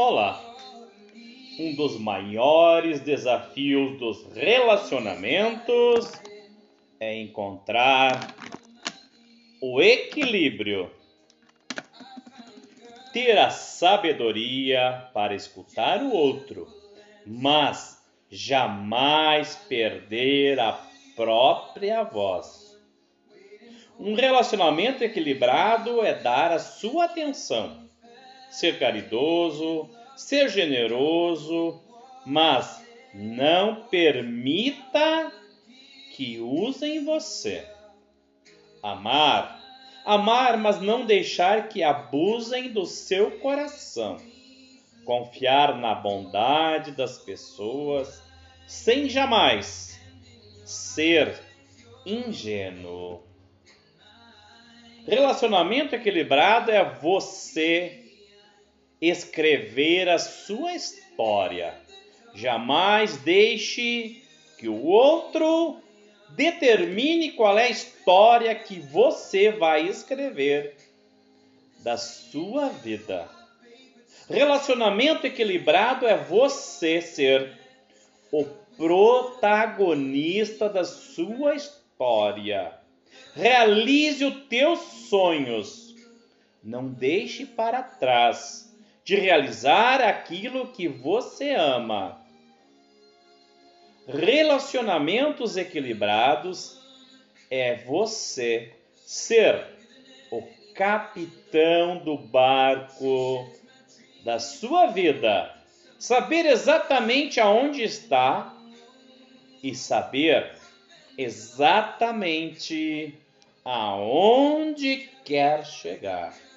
Olá! Um dos maiores desafios dos relacionamentos é encontrar o equilíbrio. Ter a sabedoria para escutar o outro, mas jamais perder a própria voz. Um relacionamento equilibrado é dar a sua atenção ser caridoso, ser generoso, mas não permita que usem você. Amar, amar, mas não deixar que abusem do seu coração. Confiar na bondade das pessoas sem jamais ser ingênuo. Relacionamento equilibrado é você escrever a sua história. Jamais deixe que o outro determine qual é a história que você vai escrever da sua vida. Relacionamento equilibrado é você ser o protagonista da sua história. Realize os teus sonhos. Não deixe para trás de realizar aquilo que você ama. Relacionamentos equilibrados é você ser o capitão do barco da sua vida, saber exatamente aonde está e saber exatamente aonde quer chegar.